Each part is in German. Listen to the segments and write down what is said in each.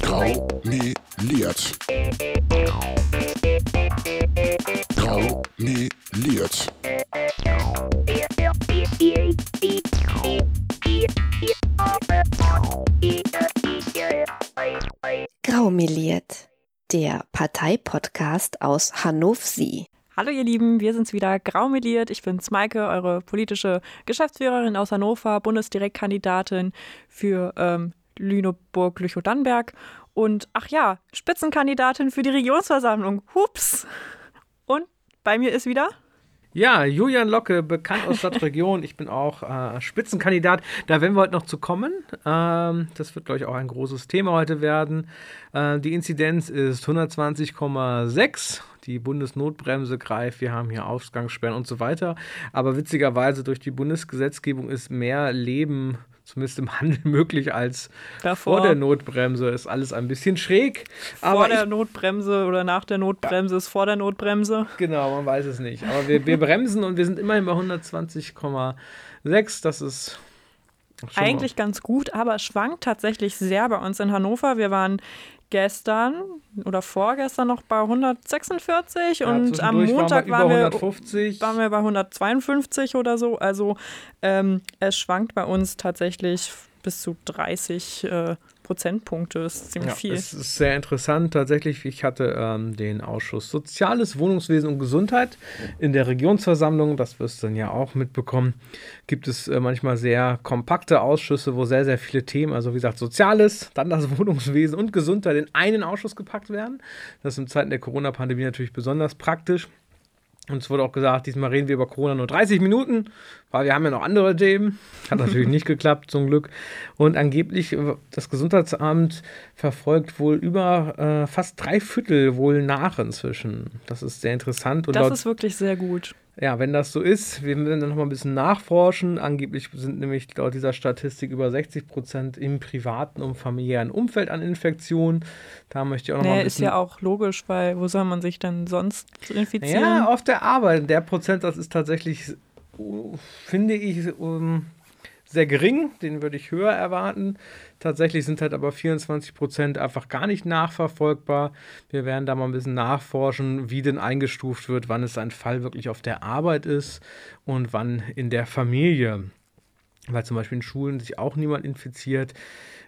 Graumeliert. Graumeliert. Graumeliert, der Parteipodcast aus Hannover. Hallo ihr Lieben, wir sind's wieder, Graumeliert. Ich bin Maike, eure politische Geschäftsführerin aus Hannover, Bundesdirektkandidatin für ähm, Lüneburg-Lüchow-Dannenberg und ach ja, Spitzenkandidatin für die Regionsversammlung. Hups! Und bei mir ist wieder ja, Julian Locke, bekannt aus Stadtregion. Ich bin auch äh, Spitzenkandidat. Da werden wir heute noch zu kommen. Ähm, das wird, glaube ich, auch ein großes Thema heute werden. Äh, die Inzidenz ist 120,6. Die Bundesnotbremse greift. Wir haben hier Ausgangssperren und so weiter. Aber witzigerweise durch die Bundesgesetzgebung ist mehr Leben zumindest im Handel möglich als Davor. vor der Notbremse. Ist alles ein bisschen schräg. Vor der ich, Notbremse oder nach der Notbremse ja. ist vor der Notbremse. Genau, man weiß es nicht. Aber wir, wir bremsen und wir sind immerhin bei 120,6. Das ist eigentlich ganz gut, aber schwankt tatsächlich sehr bei uns in Hannover. Wir waren gestern oder vorgestern noch bei 146 ja, und am Montag waren wir, waren wir, bei 152 oder so. Also ähm, es schwankt bei uns tatsächlich bis zu 30 äh, Prozentpunkte. Das ist ziemlich ja, viel. Das ist sehr interessant. Tatsächlich, ich hatte ähm, den Ausschuss Soziales, Wohnungswesen und Gesundheit in der Regionsversammlung. Das wirst du dann ja auch mitbekommen. Gibt es äh, manchmal sehr kompakte Ausschüsse, wo sehr, sehr viele Themen, also wie gesagt, Soziales, dann das Wohnungswesen und Gesundheit in einen Ausschuss gepackt werden. Das ist in Zeiten der Corona-Pandemie natürlich besonders praktisch. Und es wurde auch gesagt, diesmal reden wir über Corona nur 30 Minuten, weil wir haben ja noch andere Themen. Hat natürlich nicht geklappt, zum Glück. Und angeblich, äh, das Gesundheitsamt verfolgt wohl über äh, fast drei Viertel wohl nach inzwischen. Das ist sehr interessant. Und das ist wirklich sehr gut. Ja, wenn das so ist, wir müssen dann noch mal ein bisschen nachforschen. Angeblich sind nämlich laut dieser Statistik über 60 Prozent im privaten und familiären Umfeld an Infektionen. Da möchte ich auch noch nee, mal ein bisschen. Ist ja auch logisch, weil wo soll man sich denn sonst infizieren? Ja, auf der Arbeit. Der Prozentsatz ist tatsächlich, finde ich, um, sehr gering. Den würde ich höher erwarten. Tatsächlich sind halt aber 24 Prozent einfach gar nicht nachverfolgbar. Wir werden da mal ein bisschen nachforschen, wie denn eingestuft wird, wann es ein Fall wirklich auf der Arbeit ist und wann in der Familie. Weil zum Beispiel in Schulen sich auch niemand infiziert.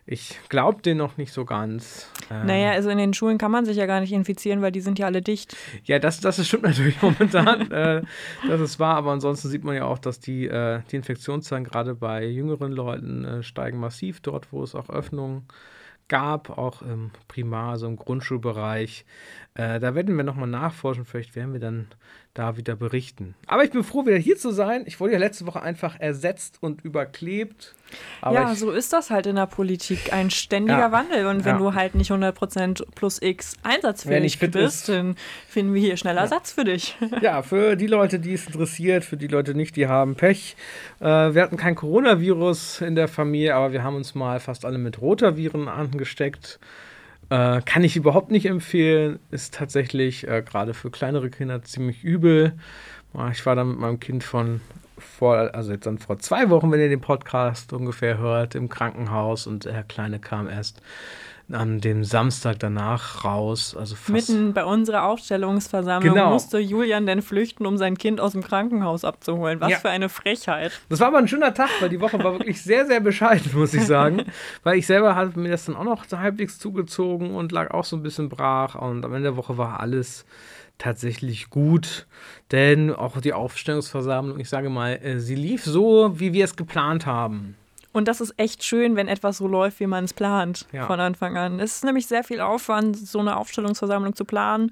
Ich glaube den noch nicht so ganz. Ähm, naja, also in den Schulen kann man sich ja gar nicht infizieren, weil die sind ja alle dicht. Ja, das, das stimmt natürlich momentan. äh, das ist wahr, aber ansonsten sieht man ja auch, dass die, äh, die Infektionszahlen gerade bei jüngeren Leuten äh, steigen massiv dort, wo es auch Öffnungen gab, auch im Primar, also im Grundschulbereich. Äh, da werden wir nochmal nachforschen. Vielleicht werden wir dann da wieder berichten. Aber ich bin froh, wieder hier zu sein. Ich wurde ja letzte Woche einfach ersetzt und überklebt. ja, so ist das halt in der Politik. Ein ständiger ja, Wandel. Und wenn ja. du halt nicht 100% plus X einsatzfähig bist, ist. dann finden wir hier schneller ja. Ersatz für dich. Ja, für die Leute, die es interessiert, für die Leute nicht, die haben Pech. Äh, wir hatten kein Coronavirus in der Familie, aber wir haben uns mal fast alle mit Rotaviren angesteckt. Äh, kann ich überhaupt nicht empfehlen. Ist tatsächlich äh, gerade für kleinere Kinder ziemlich übel. Ich war dann mit meinem Kind von vor, also jetzt dann vor zwei Wochen, wenn ihr den Podcast ungefähr hört, im Krankenhaus und der Kleine kam erst an dem Samstag danach raus. Also Mitten bei unserer Aufstellungsversammlung genau. musste Julian denn flüchten, um sein Kind aus dem Krankenhaus abzuholen. Was ja. für eine Frechheit. Das war aber ein schöner Tag, weil die Woche war wirklich sehr, sehr bescheiden, muss ich sagen. weil ich selber hatte mir das dann auch noch halbwegs zugezogen und lag auch so ein bisschen brach. Und am Ende der Woche war alles tatsächlich gut, denn auch die Aufstellungsversammlung, ich sage mal, äh, sie lief so, wie wir es geplant haben. Und das ist echt schön, wenn etwas so läuft, wie man es plant ja. von Anfang an. Es ist nämlich sehr viel Aufwand, so eine Aufstellungsversammlung zu planen,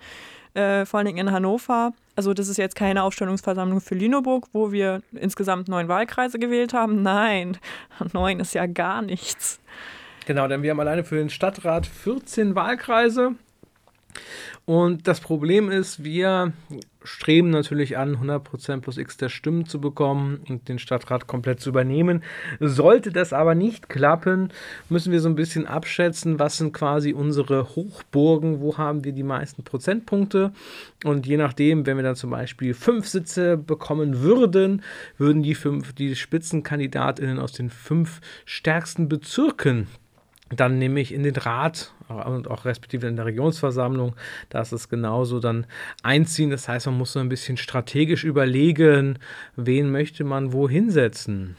äh, vor allen Dingen in Hannover. Also das ist jetzt keine Aufstellungsversammlung für Lüneburg, wo wir insgesamt neun Wahlkreise gewählt haben. Nein, neun ist ja gar nichts. Genau, denn wir haben alleine für den Stadtrat 14 Wahlkreise. Und das Problem ist, wir streben natürlich an, 100% plus X der Stimmen zu bekommen und den Stadtrat komplett zu übernehmen. Sollte das aber nicht klappen, müssen wir so ein bisschen abschätzen, was sind quasi unsere Hochburgen, wo haben wir die meisten Prozentpunkte. Und je nachdem, wenn wir dann zum Beispiel fünf Sitze bekommen würden, würden die fünf, die Spitzenkandidatinnen aus den fünf stärksten Bezirken dann nämlich in den Rat und auch respektive in der Regionsversammlung, da ist es genauso dann einziehen. Das heißt, man muss so ein bisschen strategisch überlegen, wen möchte man wo hinsetzen.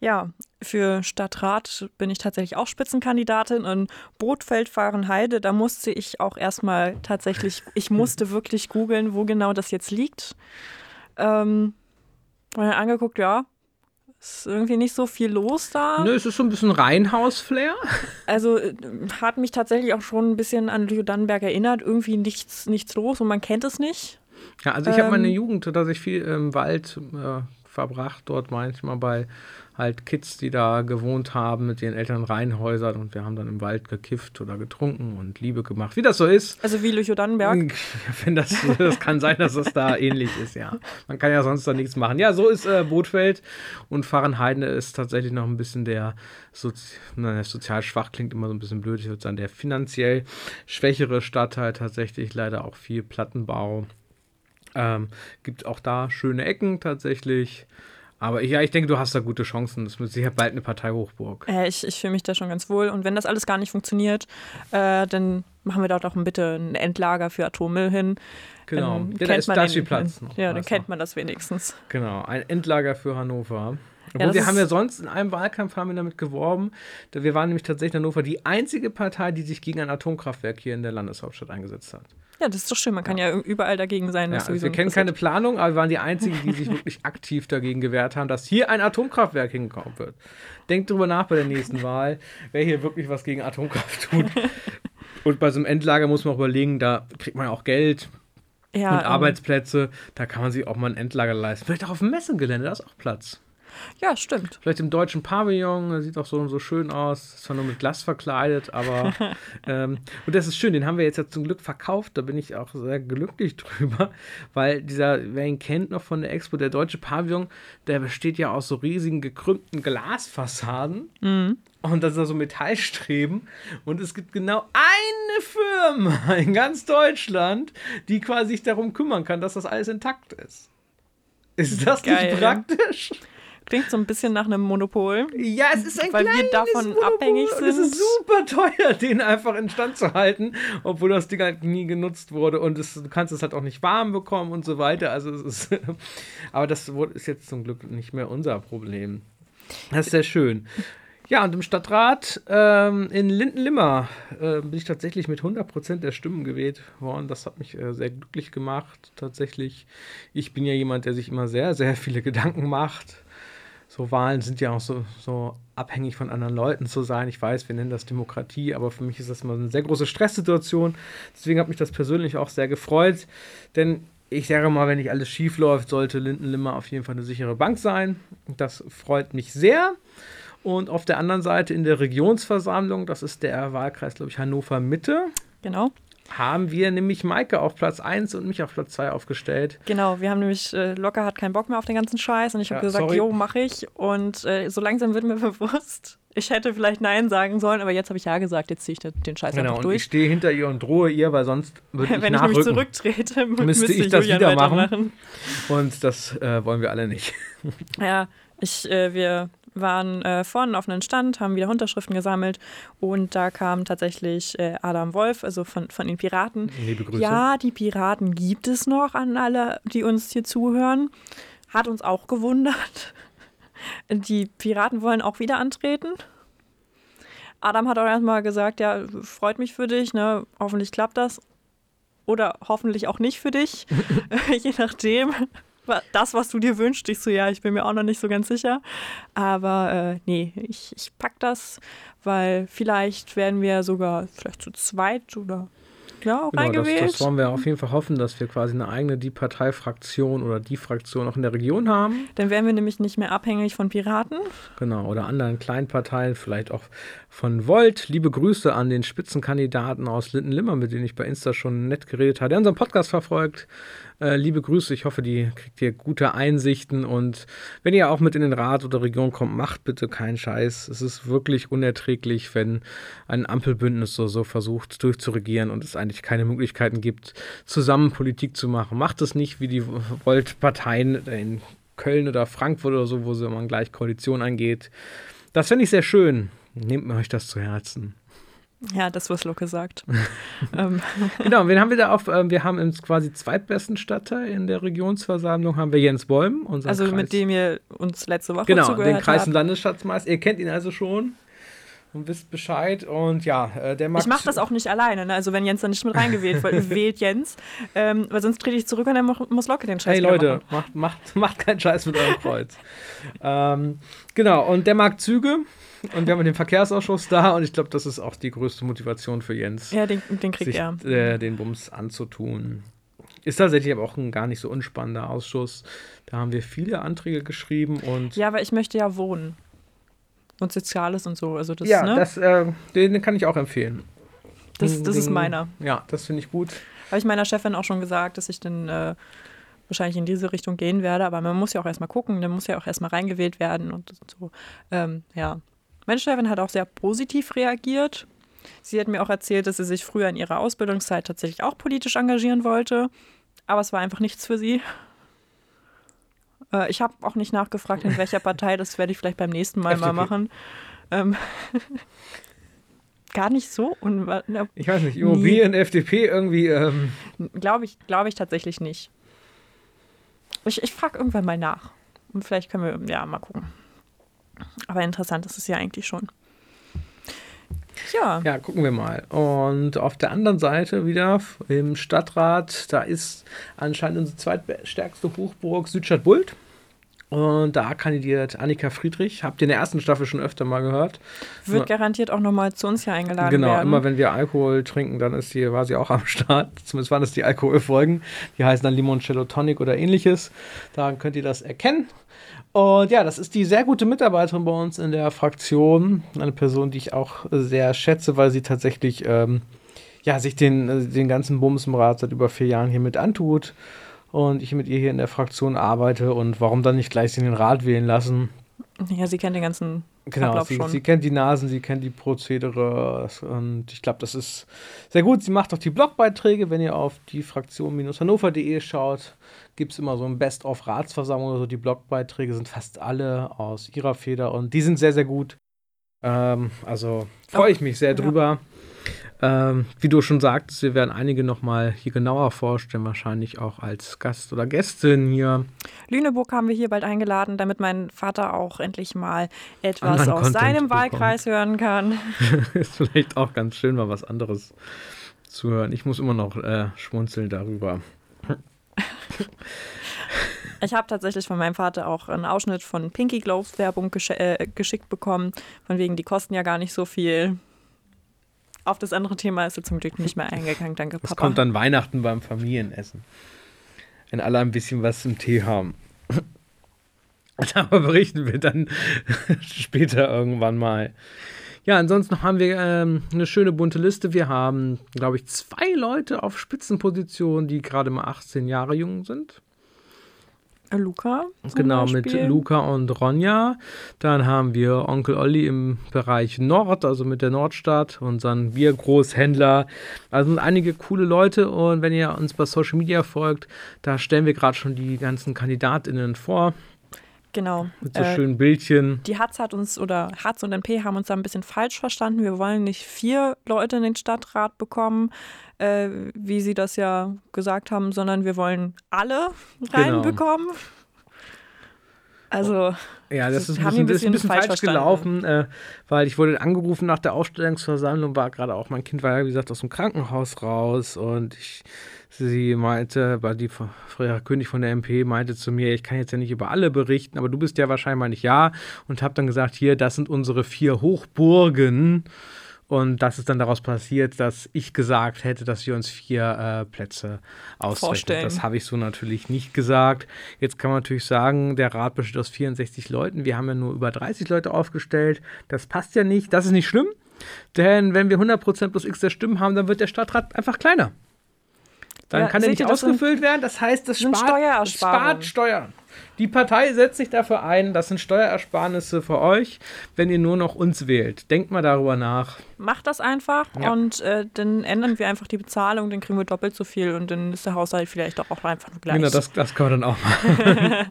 Ja, für Stadtrat bin ich tatsächlich auch Spitzenkandidatin in Bootfeld-Fahrenheide. Da musste ich auch erstmal tatsächlich, ich musste wirklich googeln, wo genau das jetzt liegt. Ähm, und dann angeguckt, ja, ist irgendwie nicht so viel los da. Nö, es ist so ein bisschen Reihenhaus-Flair. Also äh, hat mich tatsächlich auch schon ein bisschen an Dannenberg erinnert. Irgendwie nichts, nichts los und man kennt es nicht. Ja, also ich ähm, habe meine Jugend, dass ich viel im Wald äh, verbracht, dort manchmal bei halt Kids, die da gewohnt haben mit ihren Eltern Reihenhäusern und wir haben dann im Wald gekifft oder getrunken und Liebe gemacht, wie das so ist. Also wie Lüchow Dannenberg? Wenn das, das kann sein, dass das da ähnlich ist, ja. Man kann ja sonst da nichts machen. Ja, so ist äh, Bootfeld und Fahrenheide ist tatsächlich noch ein bisschen der, Sozi na, sozial schwach klingt immer so ein bisschen blöd, ich würde sagen, der finanziell schwächere Stadtteil tatsächlich leider auch viel Plattenbau. Ähm, gibt auch da schöne Ecken tatsächlich. Aber ja, ich denke, du hast da gute Chancen. Das wird sicher bald eine Parteihochburg. Äh, ich ich fühle mich da schon ganz wohl. Und wenn das alles gar nicht funktioniert, äh, dann machen wir dort auch bitte ein Endlager für Atommüll hin. Genau, dann ja, da ist Dashi-Platz. Ja, dann kennt man das wenigstens. Genau, ein Endlager für Hannover. Ja, wir haben ja sonst in einem Wahlkampf haben wir damit geworben. Wir waren nämlich tatsächlich in Hannover die einzige Partei, die sich gegen ein Atomkraftwerk hier in der Landeshauptstadt eingesetzt hat. Ja, das ist doch schön. Man kann ja, ja überall dagegen sein. Ja, also wir kennen keine Planung, aber wir waren die Einzigen, die sich wirklich aktiv dagegen gewehrt haben, dass hier ein Atomkraftwerk hingekommen wird. Denkt drüber nach bei der nächsten Wahl, wer hier wirklich was gegen Atomkraft tut. Und bei so einem Endlager muss man auch überlegen, da kriegt man auch Geld ja, und ähm, Arbeitsplätze. Da kann man sich auch mal ein Endlager leisten. Vielleicht auch auf dem Messengelände, da ist auch Platz. Ja, stimmt. Vielleicht im deutschen Pavillon, sieht auch so, so schön aus. Ist zwar nur mit Glas verkleidet, aber. ähm, und das ist schön, den haben wir jetzt ja zum Glück verkauft. Da bin ich auch sehr glücklich drüber, weil dieser, wer ihn kennt noch von der Expo, der deutsche Pavillon, der besteht ja aus so riesigen gekrümmten Glasfassaden. Mhm. Und das sind so Metallstreben. Und es gibt genau eine Firma in ganz Deutschland, die quasi sich darum kümmern kann, dass das alles intakt ist. Ist das Geil. nicht praktisch? Klingt so ein bisschen nach einem Monopol. Ja, es ist ein Weil wir davon Monopol. abhängig sind. Es ist super teuer, den einfach in Stand zu halten, obwohl das Ding halt nie genutzt wurde und es, du kannst es halt auch nicht warm bekommen und so weiter. Also es ist, aber das ist jetzt zum Glück nicht mehr unser Problem. Das ist sehr schön. Ja, und im Stadtrat ähm, in Lindenlimmer äh, bin ich tatsächlich mit 100% der Stimmen gewählt worden. Das hat mich äh, sehr glücklich gemacht. Tatsächlich, ich bin ja jemand, der sich immer sehr, sehr viele Gedanken macht so Wahlen sind ja auch so, so abhängig von anderen Leuten zu sein. Ich weiß, wir nennen das Demokratie, aber für mich ist das immer eine sehr große Stresssituation. Deswegen hat mich das persönlich auch sehr gefreut. Denn ich sage mal, wenn nicht alles schief läuft, sollte Lindenlimmer auf jeden Fall eine sichere Bank sein. Das freut mich sehr. Und auf der anderen Seite in der Regionsversammlung, das ist der Wahlkreis, glaube ich, Hannover Mitte. Genau haben wir nämlich Maike auf Platz 1 und mich auf Platz 2 aufgestellt. Genau, wir haben nämlich, äh, Locker hat keinen Bock mehr auf den ganzen Scheiß und ich habe ja, gesagt, sorry. jo, mach ich. Und äh, so langsam wird mir bewusst, ich hätte vielleicht Nein sagen sollen, aber jetzt habe ich Ja gesagt, jetzt ziehe ich den Scheiß genau, einfach durch. Ich stehe hinter ihr und drohe ihr, weil sonst würde ich Wenn ich nämlich zurücktrete, müsste ich, ich das wieder machen. Und das äh, wollen wir alle nicht. Ja, ich, äh, wir waren äh, vorne auf einen Stand, haben wieder Unterschriften gesammelt und da kam tatsächlich äh, Adam Wolf, also von, von den Piraten. Liebe Grüße. Ja, die Piraten gibt es noch an alle, die uns hier zuhören. Hat uns auch gewundert. Die Piraten wollen auch wieder antreten. Adam hat auch erstmal gesagt, ja, freut mich für dich, ne? Hoffentlich klappt das. Oder hoffentlich auch nicht für dich. Je nachdem das, was du dir wünschst. Ich so, ja, ich bin mir auch noch nicht so ganz sicher. Aber äh, nee, ich, ich pack das, weil vielleicht werden wir sogar vielleicht zu zweit oder ja, genau, reingewählt. Das, das wollen wir auf jeden Fall hoffen, dass wir quasi eine eigene die Parteifraktion oder die Fraktion auch in der Region haben. Dann wären wir nämlich nicht mehr abhängig von Piraten. Genau, oder anderen Kleinparteien, vielleicht auch von Volt. Liebe Grüße an den Spitzenkandidaten aus Lindenlimmer, mit dem ich bei Insta schon nett geredet habe, der unseren Podcast verfolgt. Äh, liebe Grüße, ich hoffe, die kriegt ihr gute Einsichten und wenn ihr auch mit in den Rat oder Region kommt, macht bitte keinen Scheiß. Es ist wirklich unerträglich, wenn ein Ampelbündnis so, so versucht durchzuregieren und es eigentlich keine Möglichkeiten gibt, zusammen Politik zu machen. Macht es nicht wie die Volt-Parteien in Köln oder Frankfurt oder so, wo man gleich Koalition eingeht. Das fände ich sehr schön. Nehmt mir euch das zu Herzen. Ja, das, was Lucke sagt. ähm. Genau, wen haben wir da auf? Ähm, wir haben im quasi zweitbesten Stadtteil in der Regionsversammlung haben wir Jens Bäum. Also Kreis. mit dem ihr uns letzte Woche genau, zugehört den Kreis- und Landesschatzmeister. Ihr kennt ihn also schon und wisst Bescheid. Und ja, äh, der macht. Ich mache das auch nicht alleine. Ne? Also wenn Jens da nicht mit reingewählt wird, wählt Jens. Ähm, weil sonst trete ich zurück und dann muss Locke den Scheiß Hey Leute, macht, macht, macht keinen Scheiß mit eurem Kreuz. ähm, genau, und der mag Züge. Und wir haben den Verkehrsausschuss da und ich glaube, das ist auch die größte Motivation für Jens. Ja, den, den kriegt sich, er. Äh, den Bums anzutun. Ist tatsächlich aber auch ein gar nicht so unspannender Ausschuss. Da haben wir viele Anträge geschrieben und. Ja, aber ich möchte ja wohnen. Und Soziales und so. Also das, ja, ne? das, äh, den kann ich auch empfehlen. Das, das ist meiner. Ja, das finde ich gut. Habe ich meiner Chefin auch schon gesagt, dass ich dann äh, wahrscheinlich in diese Richtung gehen werde. Aber man muss ja auch erstmal gucken, dann muss ja auch erstmal reingewählt werden und so. Ähm, ja, meine Chefin hat auch sehr positiv reagiert. Sie hat mir auch erzählt, dass sie sich früher in ihrer Ausbildungszeit tatsächlich auch politisch engagieren wollte, aber es war einfach nichts für sie. Äh, ich habe auch nicht nachgefragt, in welcher Partei, das werde ich vielleicht beim nächsten Mal FDP. mal machen. Ähm, gar nicht so. Ich weiß nicht, Immobilien, nie. FDP irgendwie. Ähm. Glaube ich, glaub ich tatsächlich nicht. Ich, ich frage irgendwann mal nach. Und vielleicht können wir, ja, mal gucken. Aber interessant ist es ja eigentlich schon. Ja. Ja, gucken wir mal. Und auf der anderen Seite wieder im Stadtrat, da ist anscheinend unsere zweitstärkste Hochburg Südstadt-Bult. Und da kandidiert Annika Friedrich. Habt ihr in der ersten Staffel schon öfter mal gehört? Wird garantiert auch nochmal zu uns hier eingeladen genau, werden. Genau, immer wenn wir Alkohol trinken, dann ist die, war sie auch am Start. Zumindest waren das die Alkoholfolgen. Die heißen dann Limoncello Tonic oder ähnliches. Daran könnt ihr das erkennen. Und ja, das ist die sehr gute Mitarbeiterin bei uns in der Fraktion. Eine Person, die ich auch sehr schätze, weil sie tatsächlich ähm, ja, sich den, den ganzen Bums im Rat seit über vier Jahren hier mit antut. Und ich mit ihr hier in der Fraktion arbeite. Und warum dann nicht gleich in den Rat wählen lassen? Ja, sie kennt den ganzen Genau, sie, sie, kennt die Nasen, sie kennt die Prozedere und ich glaube, das ist sehr gut. Sie macht auch die Blogbeiträge. Wenn ihr auf die Fraktion-hannover.de schaut, gibt es immer so ein Best-of-Ratsversammlung oder so. Die Blogbeiträge sind fast alle aus ihrer Feder und die sind sehr, sehr gut. Ähm, also freue ich mich sehr drüber. Ja. Ähm, wie du schon sagtest, wir werden einige nochmal hier genauer vorstellen, wahrscheinlich auch als Gast oder Gästin hier. Lüneburg haben wir hier bald eingeladen, damit mein Vater auch endlich mal etwas aus Content seinem bekommt. Wahlkreis hören kann. Ist vielleicht auch ganz schön, mal was anderes zu hören. Ich muss immer noch äh, schmunzeln darüber. Ich habe tatsächlich von meinem Vater auch einen Ausschnitt von Pinky Gloves Werbung gesch äh, geschickt bekommen. Von wegen, die kosten ja gar nicht so viel. Auf das andere Thema ist er zum Glück nicht mehr eingegangen. Danke, Papa. Das kommt dann Weihnachten beim Familienessen. Wenn alle ein bisschen was zum Tee haben. Darüber berichten wir dann später irgendwann mal. Ja, ansonsten haben wir ähm, eine schöne bunte Liste. Wir haben, glaube ich, zwei Leute auf Spitzenpositionen, die gerade mal 18 Jahre jung sind. Luca. Genau, mit Luca und Ronja. Dann haben wir Onkel Olli im Bereich Nord, also mit der Nordstadt, unseren Biergroßhändler. Also sind einige coole Leute und wenn ihr uns bei Social Media folgt, da stellen wir gerade schon die ganzen KandidatInnen vor. Genau. Mit so äh, schönen Bildchen. Die Hatz hat uns, oder Hatz und NP haben uns da ein bisschen falsch verstanden. Wir wollen nicht vier Leute in den Stadtrat bekommen, äh, wie sie das ja gesagt haben, sondern wir wollen alle genau. reinbekommen. Genau. Also. Ja, das ist ein bisschen, bisschen, bisschen falsch, falsch gelaufen, äh, weil ich wurde angerufen nach der Ausstellungsversammlung, war gerade auch mein Kind war ja, wie gesagt, aus dem Krankenhaus raus und ich, sie meinte, weil die Frau König von der MP meinte zu mir, ich kann jetzt ja nicht über alle berichten, aber du bist ja wahrscheinlich ja und habe dann gesagt, hier, das sind unsere vier Hochburgen Und das ist dann daraus passiert, dass ich gesagt hätte, dass wir uns vier äh, Plätze ausrechnen. Das habe ich so natürlich nicht gesagt. Jetzt kann man natürlich sagen, der Rat besteht aus 64 Leuten. Wir haben ja nur über 30 Leute aufgestellt. Das passt ja nicht. Das ist nicht schlimm. Denn wenn wir 100% plus x der Stimmen haben, dann wird der Stadtrat einfach kleiner. Dann ja, kann er nicht ausgefüllt werden. Das heißt, das spart, spart Steuern. Die Partei setzt sich dafür ein, das sind Steuerersparnisse für euch, wenn ihr nur noch uns wählt. Denkt mal darüber nach. Macht das einfach ja. und äh, dann ändern wir einfach die Bezahlung, dann kriegen wir doppelt so viel und dann ist der Haushalt vielleicht auch einfach nur gleich. Genau, das, das können wir dann auch machen.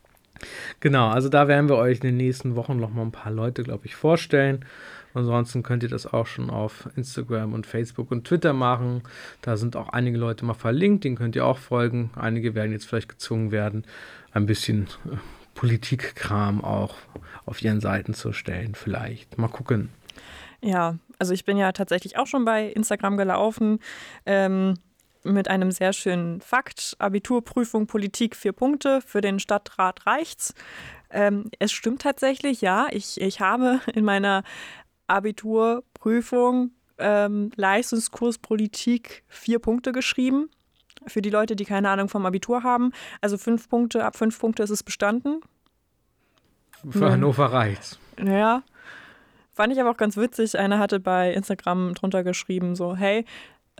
genau, also da werden wir euch in den nächsten Wochen noch mal ein paar Leute, glaube ich, vorstellen. Ansonsten könnt ihr das auch schon auf Instagram und Facebook und Twitter machen. Da sind auch einige Leute mal verlinkt, denen könnt ihr auch folgen. Einige werden jetzt vielleicht gezwungen werden, ein bisschen äh, Politikkram auch auf ihren Seiten zu stellen. Vielleicht. Mal gucken. Ja, also ich bin ja tatsächlich auch schon bei Instagram gelaufen. Ähm, mit einem sehr schönen Fakt. Abiturprüfung Politik vier Punkte. Für den Stadtrat reicht's. Ähm, es stimmt tatsächlich, ja. Ich, ich habe in meiner Abiturprüfung ähm, Leistungskurs Politik vier Punkte geschrieben. Für die Leute, die keine Ahnung vom Abitur haben. Also fünf Punkte, ab fünf Punkte ist es bestanden. Für Hannover reicht's. Ja. Fand ich aber auch ganz witzig. Einer hatte bei Instagram drunter geschrieben, so, hey,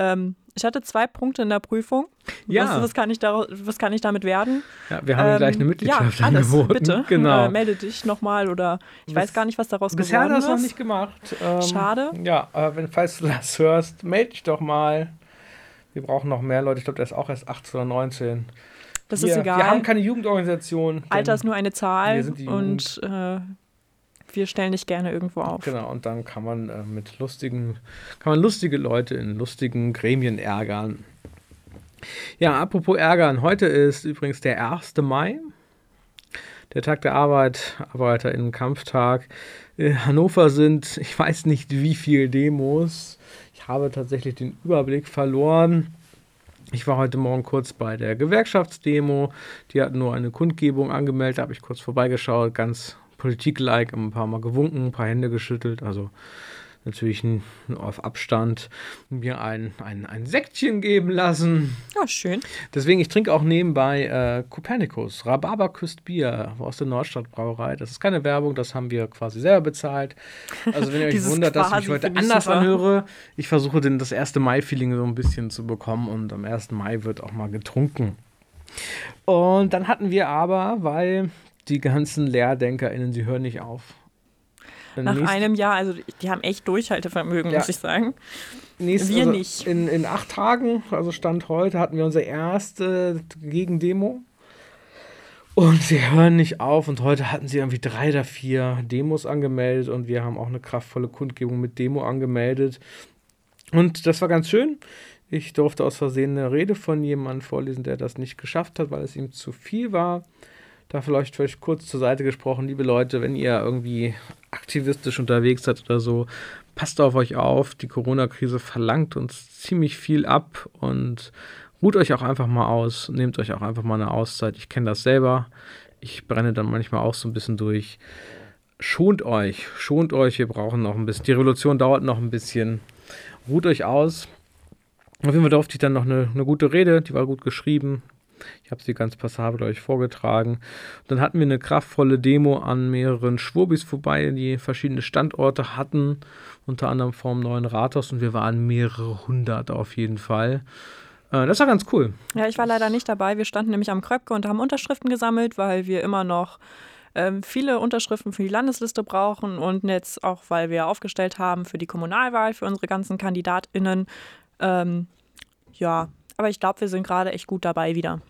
ähm, ich hatte zwei Punkte in der Prüfung. Ja. Was, was, kann, ich da, was kann ich damit werden? Ja, wir haben ähm, gleich eine Mitgliedschaft ja, alles, angeboten. bitte. Genau. Äh, melde dich nochmal oder ich Bis, weiß gar nicht, was daraus bisher geworden ist. Bisher hast du noch nicht gemacht. Ähm, Schade. Ja, äh, wenn, falls du das hörst, melde dich doch mal. Wir brauchen noch mehr Leute. Ich glaube, der ist auch erst 18 oder 19. Das wir, ist egal. Wir haben keine Jugendorganisation. Alter ist nur eine Zahl und äh, wir stellen dich gerne irgendwo auf. Genau, und dann kann man äh, mit lustigen, kann man lustige Leute in lustigen Gremien ärgern. Ja, apropos ärgern, heute ist übrigens der 1. Mai, der Tag der Arbeit, ArbeiterInnen-Kampftag. In Hannover sind, ich weiß nicht wie viele Demos. Ich habe tatsächlich den Überblick verloren. Ich war heute Morgen kurz bei der Gewerkschaftsdemo. Die hatten nur eine Kundgebung angemeldet, da habe ich kurz vorbeigeschaut, ganz Politik-like, ein paar Mal gewunken, ein paar Hände geschüttelt, also natürlich auf Abstand mir ein, ein, ein Säckchen geben lassen. Ja, schön. Deswegen, ich trinke auch nebenbei äh, Copernicus, Rhabarber küsst Bier aus der Nordstadtbrauerei. Das ist keine Werbung, das haben wir quasi selber bezahlt. Also wenn ihr euch wundert, dass ich mich heute anders super. anhöre, ich versuche denn das erste Mai-Feeling so ein bisschen zu bekommen und am 1. Mai wird auch mal getrunken. Und dann hatten wir aber, weil die ganzen LehrdenkerInnen, sie hören nicht auf. Nach einem Jahr, also die haben echt Durchhaltevermögen, ja. muss ich sagen. Nächst, wir also nicht. In, in acht Tagen, also Stand heute, hatten wir unsere erste Gegendemo. Und sie hören nicht auf. Und heute hatten sie irgendwie drei oder vier Demos angemeldet. Und wir haben auch eine kraftvolle Kundgebung mit Demo angemeldet. Und das war ganz schön. Ich durfte aus Versehen eine Rede von jemandem vorlesen, der das nicht geschafft hat, weil es ihm zu viel war. Da vielleicht, vielleicht kurz zur Seite gesprochen, liebe Leute, wenn ihr irgendwie aktivistisch unterwegs seid oder so, passt auf euch auf. Die Corona-Krise verlangt uns ziemlich viel ab und ruht euch auch einfach mal aus. Nehmt euch auch einfach mal eine Auszeit. Ich kenne das selber. Ich brenne dann manchmal auch so ein bisschen durch. Schont euch, schont euch. Wir brauchen noch ein bisschen. Die Revolution dauert noch ein bisschen. Ruht euch aus. Auf jeden Fall durfte ich dann noch eine, eine gute Rede, die war gut geschrieben, ich habe sie ganz passabel euch vorgetragen. dann hatten wir eine kraftvolle Demo an mehreren Schwurbis vorbei, die verschiedene Standorte hatten, unter anderem vorm neuen Rathaus und wir waren mehrere hundert auf jeden Fall. Äh, das war ganz cool. Ja, ich war leider nicht dabei. Wir standen nämlich am Kröpke und haben Unterschriften gesammelt, weil wir immer noch ähm, viele Unterschriften für die Landesliste brauchen und jetzt auch, weil wir aufgestellt haben für die Kommunalwahl für unsere ganzen KandidatInnen. Ähm, ja, aber ich glaube, wir sind gerade echt gut dabei wieder.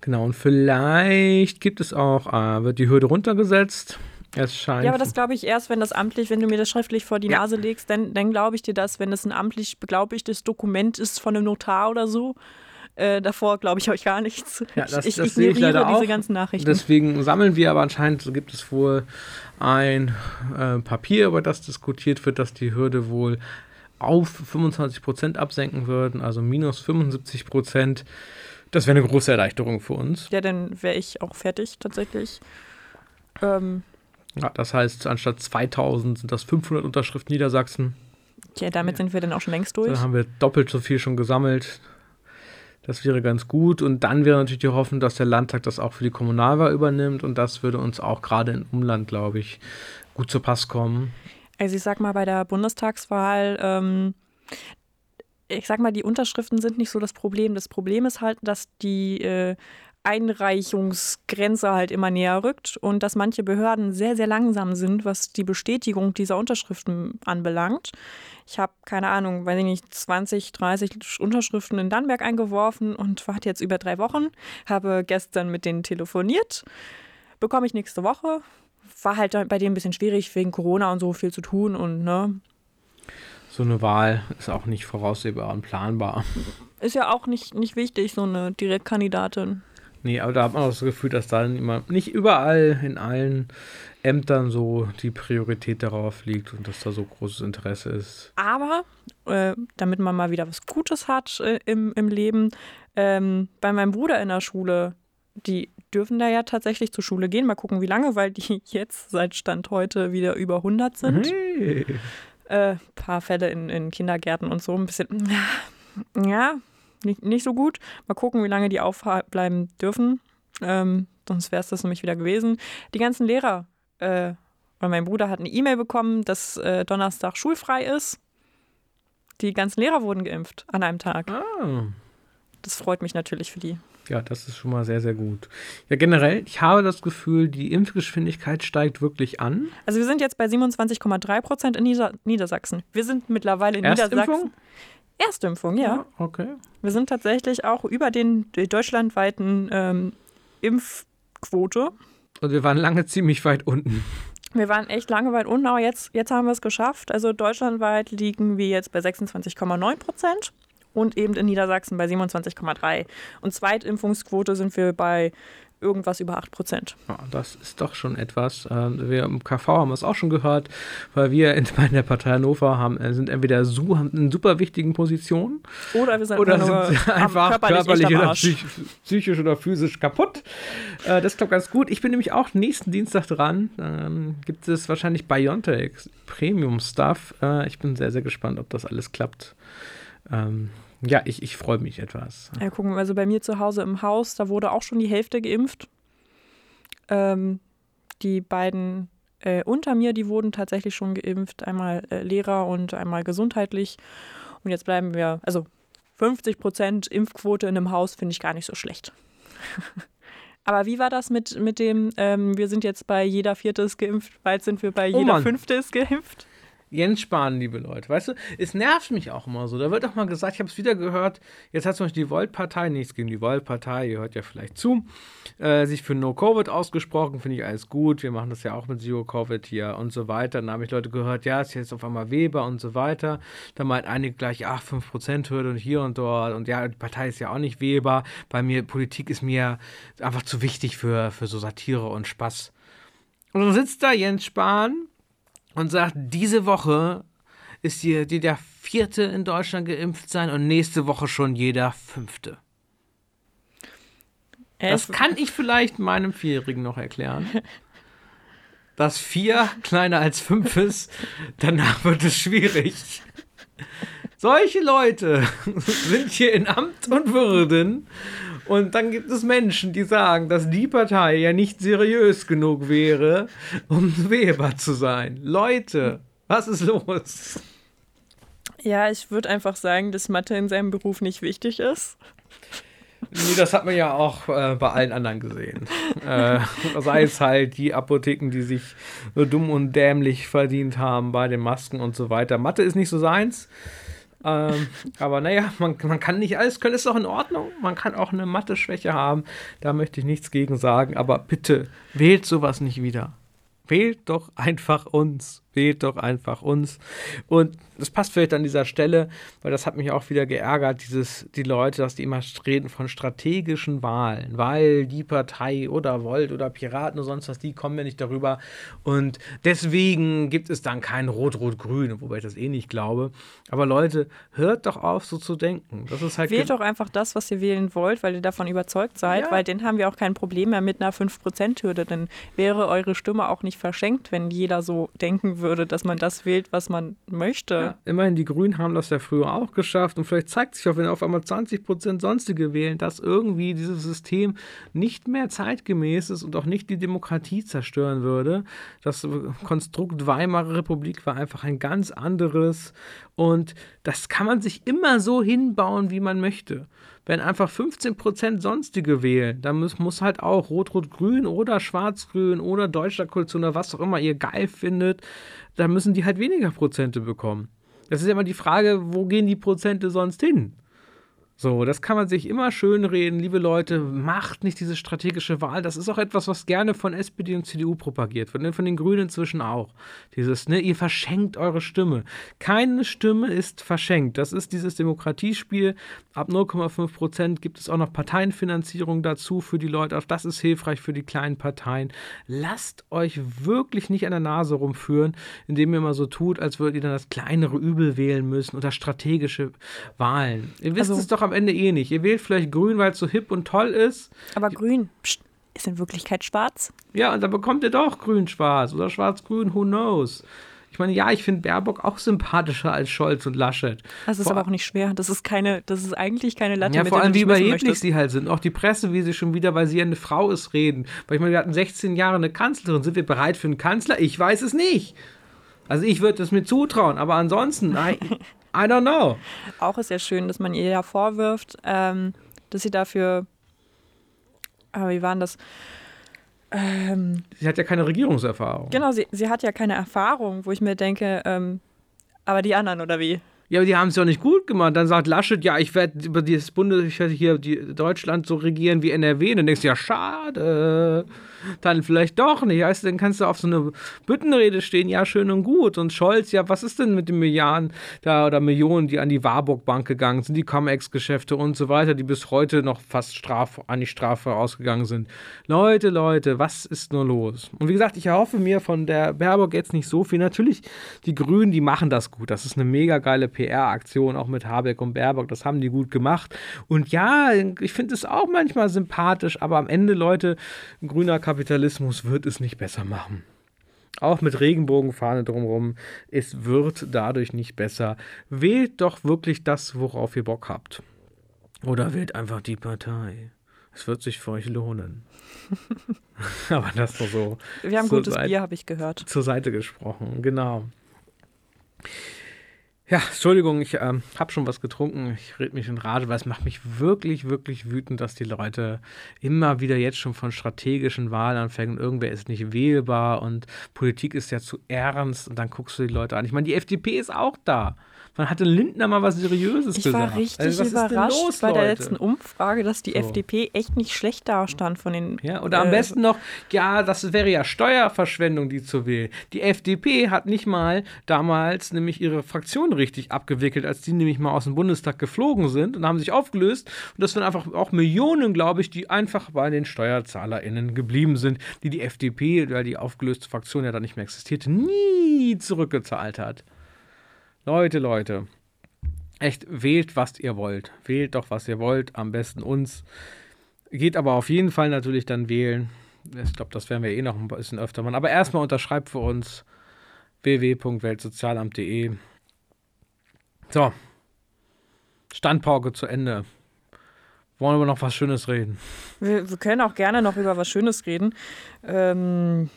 Genau, und vielleicht gibt es auch, äh, wird die Hürde runtergesetzt. Es scheint. Ja, aber das glaube ich erst, wenn das amtlich, wenn du mir das schriftlich vor die ja. Nase legst, dann, dann glaube ich dir das, wenn es ein amtlich beglaubigtes Dokument ist von einem Notar oder so. Äh, davor glaube ich euch gar nichts. Ja, das, ich, das ich ignoriere diese auch. ganzen Nachrichten. Deswegen sammeln wir, aber anscheinend gibt es wohl ein äh, Papier, über das diskutiert wird, dass die Hürde wohl auf 25 Prozent absenken würden, also minus 75 Prozent. Das wäre eine große Erleichterung für uns. Ja, dann wäre ich auch fertig tatsächlich. Ähm, ja, das heißt, anstatt 2000 sind das 500 Unterschriften Niedersachsen. Ja, damit ja. sind wir dann auch schon längst durch. Dann haben wir doppelt so viel schon gesammelt. Das wäre ganz gut. Und dann wäre natürlich die Hoffnung, dass der Landtag das auch für die Kommunalwahl übernimmt. Und das würde uns auch gerade im Umland, glaube ich, gut zu Pass kommen. Also ich sag mal, bei der Bundestagswahl, ähm, ich sag mal, die Unterschriften sind nicht so das Problem. Das Problem ist halt, dass die äh, Einreichungsgrenze halt immer näher rückt und dass manche Behörden sehr, sehr langsam sind, was die Bestätigung dieser Unterschriften anbelangt. Ich habe, keine Ahnung, weiß ich nicht, 20, 30 Unterschriften in Dannenberg eingeworfen und warte jetzt über drei Wochen, habe gestern mit denen telefoniert, bekomme ich nächste Woche. War halt bei denen ein bisschen schwierig, wegen Corona und so viel zu tun und ne. So eine Wahl ist auch nicht voraussehbar und planbar. Ist ja auch nicht, nicht wichtig, so eine Direktkandidatin. Nee, aber da hat man auch das Gefühl, dass dann immer nicht überall in allen Ämtern so die Priorität darauf liegt und dass da so großes Interesse ist. Aber, äh, damit man mal wieder was Gutes hat äh, im, im Leben, ähm, bei meinem Bruder in der Schule, die dürfen da ja tatsächlich zur Schule gehen. Mal gucken, wie lange, weil die jetzt seit Stand heute wieder über 100 sind. Hey. Äh, paar Fälle in, in Kindergärten und so, ein bisschen, ja, nicht, nicht so gut. Mal gucken, wie lange die aufbleiben dürfen. Ähm, sonst wäre es das nämlich wieder gewesen. Die ganzen Lehrer, äh, weil mein Bruder hat eine E-Mail bekommen, dass äh, Donnerstag schulfrei ist. Die ganzen Lehrer wurden geimpft an einem Tag. Ah. Das freut mich natürlich für die. Ja, das ist schon mal sehr, sehr gut. Ja, generell, ich habe das Gefühl, die Impfgeschwindigkeit steigt wirklich an. Also wir sind jetzt bei 27,3 Prozent in Nieder Niedersachsen. Wir sind mittlerweile in Niedersachsen. Erstimpfung, ja. ja. Okay. Wir sind tatsächlich auch über den deutschlandweiten ähm, Impfquote. Und wir waren lange ziemlich weit unten. Wir waren echt lange weit unten, aber jetzt, jetzt haben wir es geschafft. Also deutschlandweit liegen wir jetzt bei 26,9 Prozent und eben in Niedersachsen bei 27,3. Und Zweitimpfungsquote sind wir bei irgendwas über 8 Prozent. Ja, das ist doch schon etwas. Ähm, wir im KV haben es auch schon gehört, weil wir in der Partei Hannover haben, äh, sind entweder so, haben in super wichtigen Positionen oder wir sind, oder sind einfach körperlich, körperlich oder psychisch oder physisch kaputt. Äh, das klappt ganz gut. Ich bin nämlich auch nächsten Dienstag dran. Dann gibt es wahrscheinlich Biontech Premium Stuff. Äh, ich bin sehr, sehr gespannt, ob das alles klappt. Ähm, ja, ich, ich freue mich etwas. Ja, gucken, also bei mir zu Hause im Haus, da wurde auch schon die Hälfte geimpft. Ähm, die beiden äh, unter mir, die wurden tatsächlich schon geimpft. Einmal äh, Lehrer und einmal gesundheitlich. Und jetzt bleiben wir, also 50 Prozent Impfquote in einem Haus finde ich gar nicht so schlecht. Aber wie war das mit, mit dem, ähm, wir sind jetzt bei jeder Vierte ist geimpft, bald sind wir bei oh jeder Fünfte ist geimpft? Jens Spahn, liebe Leute. Weißt du, es nervt mich auch immer so. Da wird auch mal gesagt, ich habe es wieder gehört, jetzt hat zum Beispiel die Volt-Partei, nichts gegen die Volt-Partei, ihr hört ja vielleicht zu, äh, sich für No-Covid ausgesprochen, finde ich alles gut. Wir machen das ja auch mit Zero-Covid hier und so weiter. Dann habe ich Leute gehört, ja, ist jetzt auf einmal Weber und so weiter. Da meint einige gleich, ach, 5%-Hürde und hier und dort. Und ja, die Partei ist ja auch nicht Weber. Bei mir, Politik ist mir einfach zu wichtig für, für so Satire und Spaß. Und dann sitzt da Jens Spahn und sagt, diese Woche ist hier jeder vierte in Deutschland geimpft sein und nächste Woche schon jeder fünfte. Das kann ich vielleicht meinem Vierjährigen noch erklären. Dass vier kleiner als fünf ist, danach wird es schwierig. Solche Leute sind hier in Amt und Würden und dann gibt es Menschen, die sagen, dass die Partei ja nicht seriös genug wäre, um Weber zu sein. Leute, was ist los? Ja, ich würde einfach sagen, dass Mathe in seinem Beruf nicht wichtig ist. Nee, das hat man ja auch äh, bei allen anderen gesehen. äh, sei es halt die Apotheken, die sich so dumm und dämlich verdient haben bei den Masken und so weiter. Mathe ist nicht so seins. Ähm, aber naja, man, man kann nicht alles können, ist doch in Ordnung. Man kann auch eine Mathe-Schwäche haben. Da möchte ich nichts gegen sagen. Aber bitte wählt sowas nicht wieder. Wählt doch einfach uns. Wählt doch einfach uns. Und das passt vielleicht an dieser Stelle, weil das hat mich auch wieder geärgert, dieses, die Leute, dass die immer reden von strategischen Wahlen, weil die Partei oder Volt oder Piraten oder sonst was, die kommen ja nicht darüber. Und deswegen gibt es dann kein Rot-Rot-Grün, wobei ich das eh nicht glaube. Aber Leute, hört doch auf, so zu denken. Das ist halt Wählt doch einfach das, was ihr wählen wollt, weil ihr davon überzeugt seid, ja. weil dann haben wir auch kein Problem mehr mit einer 5%-Hürde. Dann wäre eure Stimme auch nicht verschenkt, wenn jeder so denken würde, dass man das wählt, was man möchte. Ja, immerhin, die Grünen haben das ja früher auch geschafft und vielleicht zeigt sich auch, wenn auf einmal 20 Prozent Sonstige wählen, dass irgendwie dieses System nicht mehr zeitgemäß ist und auch nicht die Demokratie zerstören würde. Das Konstrukt Weimarer Republik war einfach ein ganz anderes und das kann man sich immer so hinbauen, wie man möchte wenn einfach 15% Sonstige wählen, dann muss, muss halt auch Rot-Rot-Grün oder Schwarz-Grün oder Deutscher Koalition oder was auch immer ihr geil findet, dann müssen die halt weniger Prozente bekommen. Das ist ja immer die Frage, wo gehen die Prozente sonst hin? So, das kann man sich immer schön reden. Liebe Leute, macht nicht diese strategische Wahl. Das ist auch etwas, was gerne von SPD und CDU propagiert wird. Von den Grünen inzwischen auch. Dieses, ne, ihr verschenkt eure Stimme. Keine Stimme ist verschenkt. Das ist dieses Demokratiespiel. Ab 0,5 Prozent gibt es auch noch Parteienfinanzierung dazu für die Leute. Auch das ist hilfreich für die kleinen Parteien. Lasst euch wirklich nicht an der Nase rumführen, indem ihr mal so tut, als würdet ihr dann das kleinere Übel wählen müssen oder strategische Wahlen. Ihr wisst also, es doch am Ende eh nicht. Ihr wählt vielleicht grün, weil es so hip und toll ist. Aber grün pst, ist in Wirklichkeit schwarz. Ja, und da bekommt ihr doch grün-schwarz oder schwarz-grün, who knows. Ich meine, ja, ich finde Baerbock auch sympathischer als Scholz und Laschet. Das ist vor aber auch nicht schwer. Das ist keine, das ist eigentlich keine Latte. Ja, vor allem wie überheblich sie halt sind. Auch die Presse, wie sie schon wieder, weil sie eine Frau ist, reden. Weil ich meine, wir hatten 16 Jahre eine Kanzlerin. Sind wir bereit für einen Kanzler? Ich weiß es nicht. Also ich würde es mir zutrauen, aber ansonsten, nein. I don't know. Auch ist ja schön, dass man ihr ja vorwirft, ähm, dass sie dafür. Aber wie war denn das? Ähm, sie hat ja keine Regierungserfahrung. Genau, sie, sie hat ja keine Erfahrung, wo ich mir denke, ähm, aber die anderen oder wie? Ja, aber die haben es ja nicht gut gemacht. Dann sagt Laschet, ja, ich werde über dieses Bundes, ich werde hier die Deutschland so regieren wie NRW. Und dann denkst du, ja, schade dann vielleicht doch nicht. Weißt du, dann kannst du auf so eine Büttenrede stehen, ja, schön und gut. Und Scholz, ja, was ist denn mit den Milliarden da oder Millionen, die an die Warburg Bank gegangen sind, die Comex-Geschäfte und so weiter, die bis heute noch fast straf, an die Strafe ausgegangen sind. Leute, Leute, was ist nur los? Und wie gesagt, ich erhoffe mir von der Baerbock jetzt nicht so viel. Natürlich, die Grünen, die machen das gut. Das ist eine mega geile PR-Aktion, auch mit Habeck und Baerbock. Das haben die gut gemacht. Und ja, ich finde es auch manchmal sympathisch, aber am Ende, Leute, ein grüner Kapitalismus wird es nicht besser machen. Auch mit Regenbogenfahne drumherum, es wird dadurch nicht besser. Wählt doch wirklich das, worauf ihr Bock habt. Oder wählt einfach die Partei. Es wird sich für euch lohnen. Aber das nur so. Wir haben gutes Bier, habe ich gehört. Zur Seite gesprochen, genau. Ja, Entschuldigung, ich ähm, habe schon was getrunken. Ich rede mich in Rage, weil es macht mich wirklich, wirklich wütend, dass die Leute immer wieder jetzt schon von strategischen Wahlen anfangen. Irgendwer ist nicht wählbar und Politik ist ja zu ernst und dann guckst du die Leute an. Ich meine, die FDP ist auch da. Man hatte Lindner mal was Seriöses ich gesagt. Ich war richtig also, überrascht los, bei der letzten Umfrage, dass die so. FDP echt nicht schlecht dastand von den. Ja, oder äh, am besten noch, ja, das wäre ja Steuerverschwendung, die zu wählen. Die FDP hat nicht mal damals nämlich ihre Fraktion richtig abgewickelt, als die nämlich mal aus dem Bundestag geflogen sind und haben sich aufgelöst. Und das sind einfach auch Millionen, glaube ich, die einfach bei den SteuerzahlerInnen geblieben sind, die die FDP, weil die aufgelöste Fraktion ja dann nicht mehr existierte, nie zurückgezahlt hat. Leute, Leute, echt wählt, was ihr wollt. Wählt doch, was ihr wollt. Am besten uns. Geht aber auf jeden Fall natürlich dann wählen. Ich glaube, das werden wir eh noch ein bisschen öfter machen. Aber erstmal unterschreibt für uns www.weltsozialamt.de. So. Standpauke zu Ende. Wollen wir noch was Schönes reden? Wir, wir, können auch gerne noch über was Schönes reden. Ähm,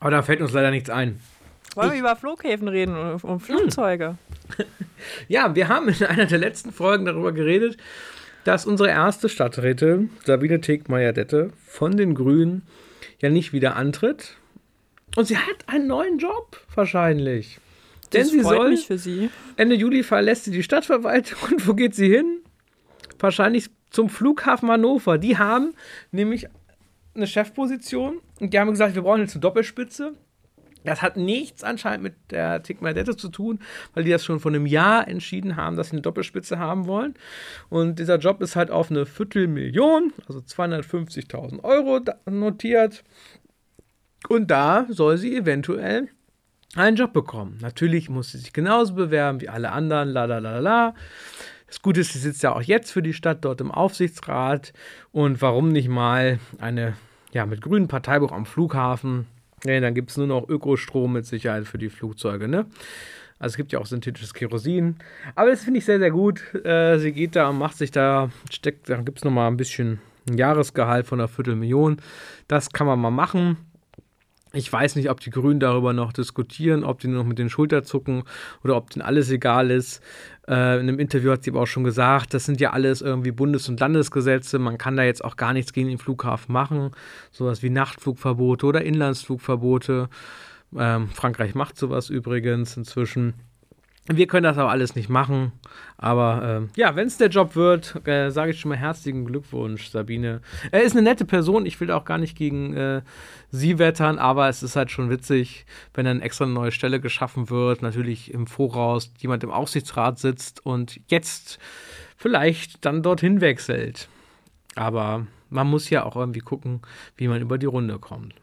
Aber da fällt uns leider nichts ein. Wollen wir über Flughäfen reden und um Flugzeuge? ja, wir haben in einer der letzten Folgen darüber geredet, dass unsere erste Stadträtin, Sabine Tegmeier-Dette, von den Grünen ja nicht wieder antritt. Und sie hat einen neuen Job, wahrscheinlich. Das Denn sie soll. Mich für sie. Ende Juli verlässt sie die Stadtverwaltung. Und wo geht sie hin? Wahrscheinlich zum Flughafen Hannover. Die haben nämlich eine Chefposition und die haben gesagt, wir brauchen jetzt eine Doppelspitze. Das hat nichts anscheinend mit der Tickmerdette zu tun, weil die das schon vor einem Jahr entschieden haben, dass sie eine Doppelspitze haben wollen. Und dieser Job ist halt auf eine Viertelmillion, also 250.000 Euro notiert. Und da soll sie eventuell einen Job bekommen. Natürlich muss sie sich genauso bewerben wie alle anderen, la la la la. Das Gute ist, sie sitzt ja auch jetzt für die Stadt dort im Aufsichtsrat. Und warum nicht mal eine ja, mit grünem Parteibuch am Flughafen. Ja, dann gibt es nur noch Ökostrom mit Sicherheit für die Flugzeuge, ne? Also es gibt ja auch synthetisches Kerosin. Aber das finde ich sehr, sehr gut. Äh, sie geht da und macht sich da, steckt, da gibt es nochmal ein bisschen ein Jahresgehalt von einer Viertelmillion. Das kann man mal machen. Ich weiß nicht, ob die Grünen darüber noch diskutieren, ob die nur noch mit den Schultern zucken oder ob denen alles egal ist. Äh, in einem Interview hat sie aber auch schon gesagt, das sind ja alles irgendwie Bundes- und Landesgesetze. Man kann da jetzt auch gar nichts gegen den Flughafen machen. Sowas wie Nachtflugverbote oder Inlandsflugverbote. Ähm, Frankreich macht sowas übrigens inzwischen. Wir können das aber alles nicht machen. Aber äh, ja, wenn es der Job wird, äh, sage ich schon mal herzlichen Glückwunsch, Sabine. Er ist eine nette Person. Ich will auch gar nicht gegen äh, sie wettern, aber es ist halt schon witzig, wenn dann extra eine neue Stelle geschaffen wird. Natürlich im Voraus jemand im Aufsichtsrat sitzt und jetzt vielleicht dann dorthin wechselt. Aber man muss ja auch irgendwie gucken, wie man über die Runde kommt.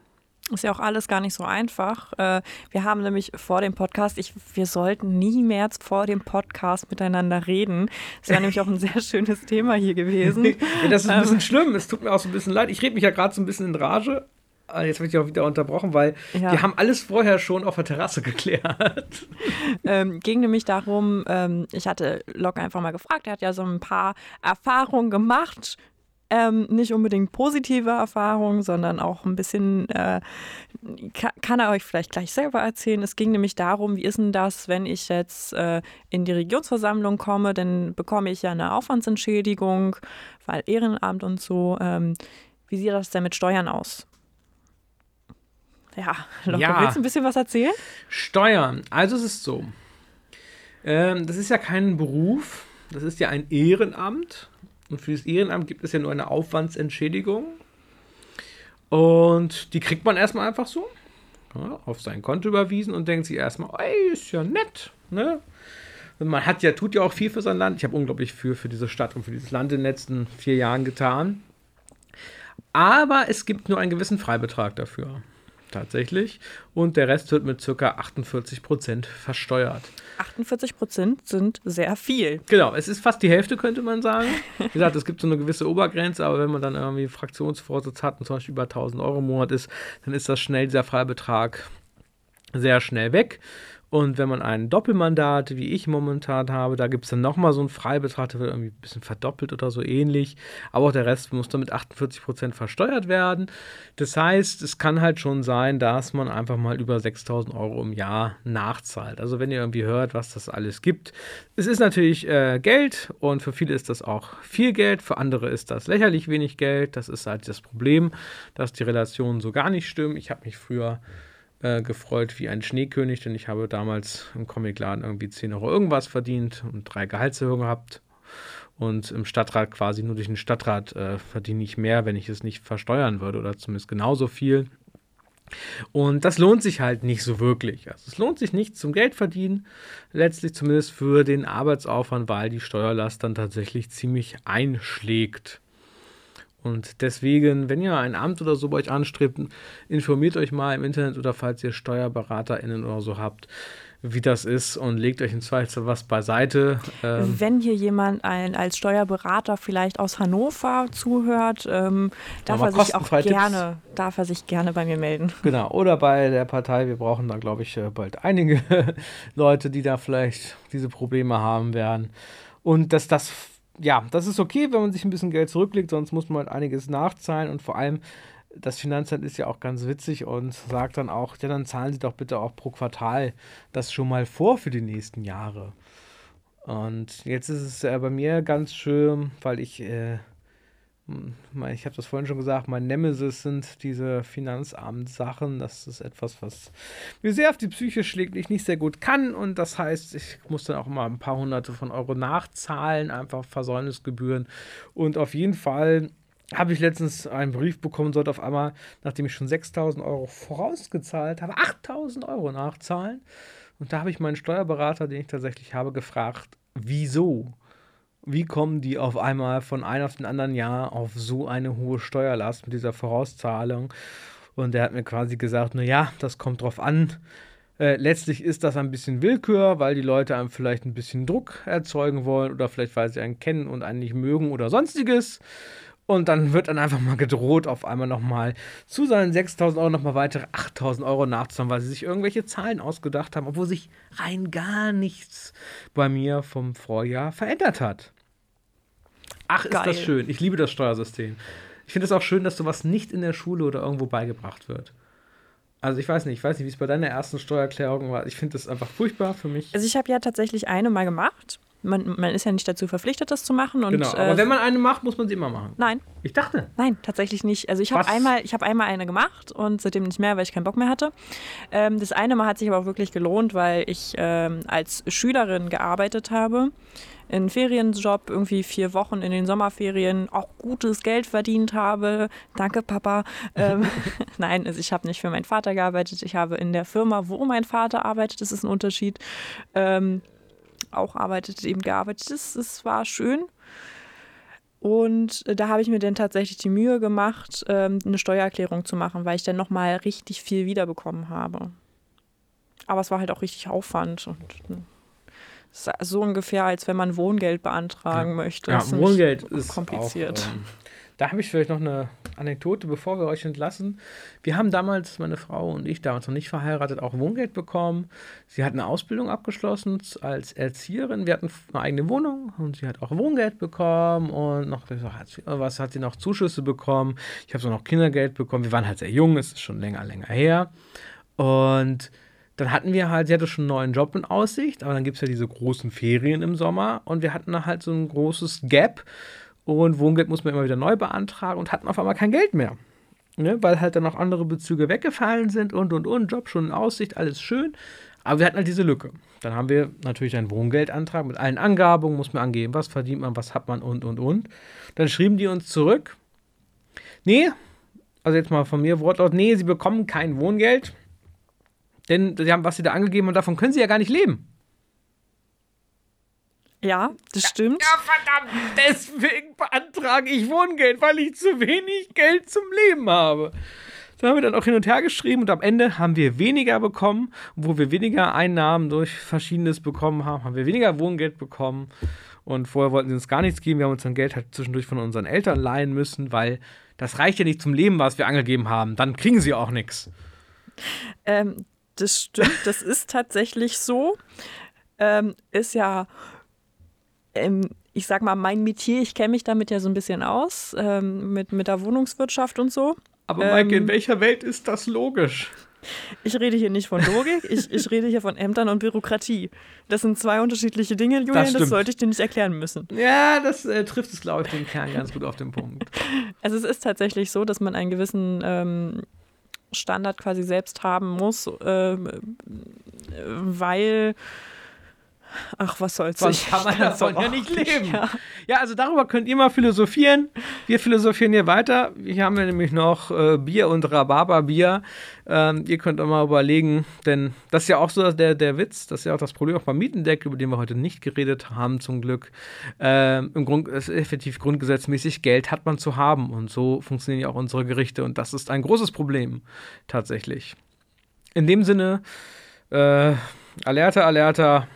Ist ja auch alles gar nicht so einfach. Äh, wir haben nämlich vor dem Podcast, ich, wir sollten nie mehr vor dem Podcast miteinander reden. Das wäre nämlich auch ein sehr schönes Thema hier gewesen. ja, das ist ein bisschen ähm. schlimm. Es tut mir auch so ein bisschen leid. Ich rede mich ja gerade so ein bisschen in Rage. Ah, jetzt werde ich auch wieder unterbrochen, weil ja. wir haben alles vorher schon auf der Terrasse geklärt. Ähm, ging nämlich darum, ähm, ich hatte Locke einfach mal gefragt, er hat ja so ein paar Erfahrungen gemacht ähm, nicht unbedingt positive Erfahrungen, sondern auch ein bisschen, äh, kann, kann, er euch vielleicht gleich selber erzählen. Es ging nämlich darum, wie ist denn das, wenn ich jetzt äh, in die Regionsversammlung komme, dann bekomme ich ja eine Aufwandsentschädigung, weil Ehrenamt und so. Ähm, wie sieht das denn mit Steuern aus? Ja, Lotte, ja. willst du ein bisschen was erzählen? Steuern. Also es ist so. Ähm, das ist ja kein Beruf, das ist ja ein Ehrenamt. Und für das Ehrenamt gibt es ja nur eine Aufwandsentschädigung. Und die kriegt man erstmal einfach so ja, auf sein Konto überwiesen und denkt sich erstmal, ey, ist ja nett. Ne? Man hat ja, tut ja auch viel für sein Land. Ich habe unglaublich viel für diese Stadt und für dieses Land in den letzten vier Jahren getan. Aber es gibt nur einen gewissen Freibetrag dafür tatsächlich. Und der Rest wird mit ca. 48 Prozent versteuert. 48 Prozent sind sehr viel. Genau, es ist fast die Hälfte, könnte man sagen. Wie gesagt, es gibt so eine gewisse Obergrenze, aber wenn man dann irgendwie Fraktionsvorsitz hat und zum Beispiel über 1000 Euro im Monat ist, dann ist das schnell, dieser Freibetrag, sehr schnell weg. Und wenn man ein Doppelmandat, wie ich momentan habe, da gibt es dann nochmal so einen Freibetrag, der wird irgendwie ein bisschen verdoppelt oder so ähnlich. Aber auch der Rest muss dann mit 48 Prozent versteuert werden. Das heißt, es kann halt schon sein, dass man einfach mal über 6000 Euro im Jahr nachzahlt. Also wenn ihr irgendwie hört, was das alles gibt. Es ist natürlich äh, Geld und für viele ist das auch viel Geld, für andere ist das lächerlich wenig Geld. Das ist halt das Problem, dass die Relationen so gar nicht stimmen. Ich habe mich früher äh, gefreut wie ein Schneekönig, denn ich habe damals im Comicladen irgendwie 10 Euro irgendwas verdient und drei Gehaltserhöhungen gehabt. Und im Stadtrat quasi nur durch den Stadtrat äh, verdiene ich mehr, wenn ich es nicht versteuern würde oder zumindest genauso viel. Und das lohnt sich halt nicht so wirklich. Also es lohnt sich nicht zum Geld verdienen, letztlich zumindest für den Arbeitsaufwand, weil die Steuerlast dann tatsächlich ziemlich einschlägt. Und deswegen, wenn ihr ein Amt oder so bei euch anstrebt, informiert euch mal im Internet oder falls ihr SteuerberaterInnen oder so habt, wie das ist und legt euch im Zweifel was beiseite. Ähm Wenn hier jemand ein, als Steuerberater vielleicht aus Hannover zuhört, ähm, darf er sich auch gerne, darf er sich gerne bei mir melden. Genau, oder bei der Partei. Wir brauchen da, glaube ich, äh, bald einige Leute, die da vielleicht diese Probleme haben werden. Und dass das ja, das ist okay, wenn man sich ein bisschen Geld zurücklegt, sonst muss man halt einiges nachzahlen und vor allem das Finanzamt ist ja auch ganz witzig und sagt dann auch, ja, dann zahlen Sie doch bitte auch pro Quartal das schon mal vor für die nächsten Jahre. Und jetzt ist es bei mir ganz schön, weil ich äh, ich habe das vorhin schon gesagt, mein Nemesis sind diese Finanzamtssachen. Das ist etwas, was mir sehr auf die Psyche schlägt, ich nicht sehr gut kann. Und das heißt, ich muss dann auch immer ein paar hunderte von Euro nachzahlen, einfach Versäumnisgebühren. Und auf jeden Fall habe ich letztens einen Brief bekommen, sollte auf einmal, nachdem ich schon 6000 Euro vorausgezahlt habe, 8000 Euro nachzahlen. Und da habe ich meinen Steuerberater, den ich tatsächlich habe, gefragt, wieso? Wie kommen die auf einmal von einem auf den anderen Jahr auf so eine hohe Steuerlast mit dieser Vorauszahlung? Und er hat mir quasi gesagt, naja, das kommt drauf an. Äh, letztlich ist das ein bisschen Willkür, weil die Leute einem vielleicht ein bisschen Druck erzeugen wollen oder vielleicht weil sie einen kennen und einen nicht mögen oder sonstiges. Und dann wird dann einfach mal gedroht, auf einmal nochmal zu seinen 6000 Euro nochmal weitere 8000 Euro nachzuzahlen, weil sie sich irgendwelche Zahlen ausgedacht haben, obwohl sich rein gar nichts bei mir vom Vorjahr verändert hat. Ach, ist Geil. das schön. Ich liebe das Steuersystem. Ich finde es auch schön, dass sowas nicht in der Schule oder irgendwo beigebracht wird. Also ich weiß nicht, ich weiß nicht, wie es bei deiner ersten Steuererklärung war. Ich finde das einfach furchtbar für mich. Also ich habe ja tatsächlich eine mal gemacht man, man ist ja nicht dazu verpflichtet, das zu machen. Und, genau, aber äh, wenn man eine macht, muss man sie immer machen. Nein. Ich dachte. Nein, tatsächlich nicht. Also ich habe einmal, hab einmal eine gemacht und seitdem nicht mehr, weil ich keinen Bock mehr hatte. Ähm, das eine Mal hat sich aber auch wirklich gelohnt, weil ich ähm, als Schülerin gearbeitet habe in Ferienjob, irgendwie vier Wochen in den Sommerferien, auch gutes Geld verdient habe. Danke, Papa. Ähm, nein, also ich habe nicht für meinen Vater gearbeitet. Ich habe in der Firma, wo mein Vater arbeitet, das ist ein Unterschied. Ähm, auch arbeitet, eben gearbeitet ist. Es war schön. Und äh, da habe ich mir dann tatsächlich die Mühe gemacht, ähm, eine Steuererklärung zu machen, weil ich dann nochmal richtig viel wiederbekommen habe. Aber es war halt auch richtig Aufwand und ne, so ungefähr, als wenn man Wohngeld beantragen möchte. Ja, Wohngeld ist kompliziert. Auch, ähm, da habe ich vielleicht noch eine Anekdote, bevor wir euch entlassen. Wir haben damals, meine Frau und ich, damals noch nicht verheiratet, auch Wohngeld bekommen. Sie hat eine Ausbildung abgeschlossen als Erzieherin. Wir hatten eine eigene Wohnung und sie hat auch Wohngeld bekommen und noch was hat sie noch Zuschüsse bekommen. Ich habe so noch Kindergeld bekommen. Wir waren halt sehr jung, es ist schon länger, länger her. Und dann hatten wir halt, sie hatte schon einen neuen Job in Aussicht, aber dann gibt es ja diese großen Ferien im Sommer und wir hatten da halt so ein großes Gap und Wohngeld muss man immer wieder neu beantragen und hatten auf einmal kein Geld mehr. Ne? Weil halt dann noch andere Bezüge weggefallen sind und und und, Job schon in Aussicht, alles schön. Aber wir hatten halt diese Lücke. Dann haben wir natürlich einen Wohngeldantrag mit allen Angaben, muss man angeben, was verdient man, was hat man und und und. Dann schrieben die uns zurück, nee, also jetzt mal von mir Wortlaut, nee, sie bekommen kein Wohngeld, denn sie haben, was sie da angegeben und davon können sie ja gar nicht leben. Ja, das stimmt. Ja, verdammt, deswegen beantrage ich Wohngeld, weil ich zu wenig Geld zum Leben habe. Da haben wir dann auch hin und her geschrieben und am Ende haben wir weniger bekommen. Wo wir weniger Einnahmen durch Verschiedenes bekommen haben, haben wir weniger Wohngeld bekommen. Und vorher wollten sie uns gar nichts geben. Wir haben uns dann Geld halt zwischendurch von unseren Eltern leihen müssen, weil das reicht ja nicht zum Leben, was wir angegeben haben. Dann kriegen sie auch nichts. Ähm, das stimmt, das ist tatsächlich so. Ähm, ist ja ähm, ich sag mal, mein Metier, ich kenne mich damit ja so ein bisschen aus, ähm, mit, mit der Wohnungswirtschaft und so. Aber Maike, ähm, in welcher Welt ist das logisch? Ich rede hier nicht von Logik, ich, ich rede hier von Ämtern und Bürokratie. Das sind zwei unterschiedliche Dinge, Julian, das, das sollte ich dir nicht erklären müssen. Ja, das äh, trifft es, glaube ich, den Kern ganz gut auf den Punkt. Also es ist tatsächlich so, dass man einen gewissen ähm, Standard quasi selbst haben muss, äh, weil Ach, was soll's. Sonst kann man davon ja nicht leben. Ja. ja. also darüber könnt ihr mal philosophieren. Wir philosophieren hier weiter. Hier haben wir nämlich noch äh, Bier und Rhabarberbier. Ähm, ihr könnt auch mal überlegen, denn das ist ja auch so der, der Witz, das ist ja auch das Problem auch beim Mietendeck, über den wir heute nicht geredet haben, zum Glück. Ähm, Im Grund ist effektiv grundgesetzmäßig Geld hat man zu haben und so funktionieren ja auch unsere Gerichte und das ist ein großes Problem tatsächlich. In dem Sinne, äh, Alerta, Alerta,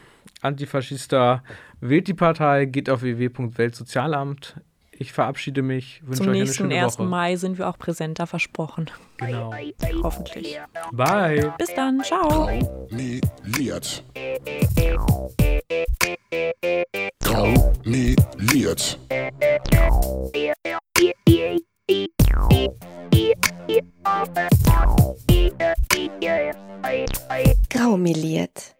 Antifaschista, wählt die Partei, geht auf www.weltsozialamt. Ich verabschiede mich, wünsche Zum euch eine schöne 1. Woche. Mai sind wir auch präsenter versprochen. Genau. Hoffentlich. Bye. Bis dann. Ciao. Traumeliert. Traumeliert. Graumeliert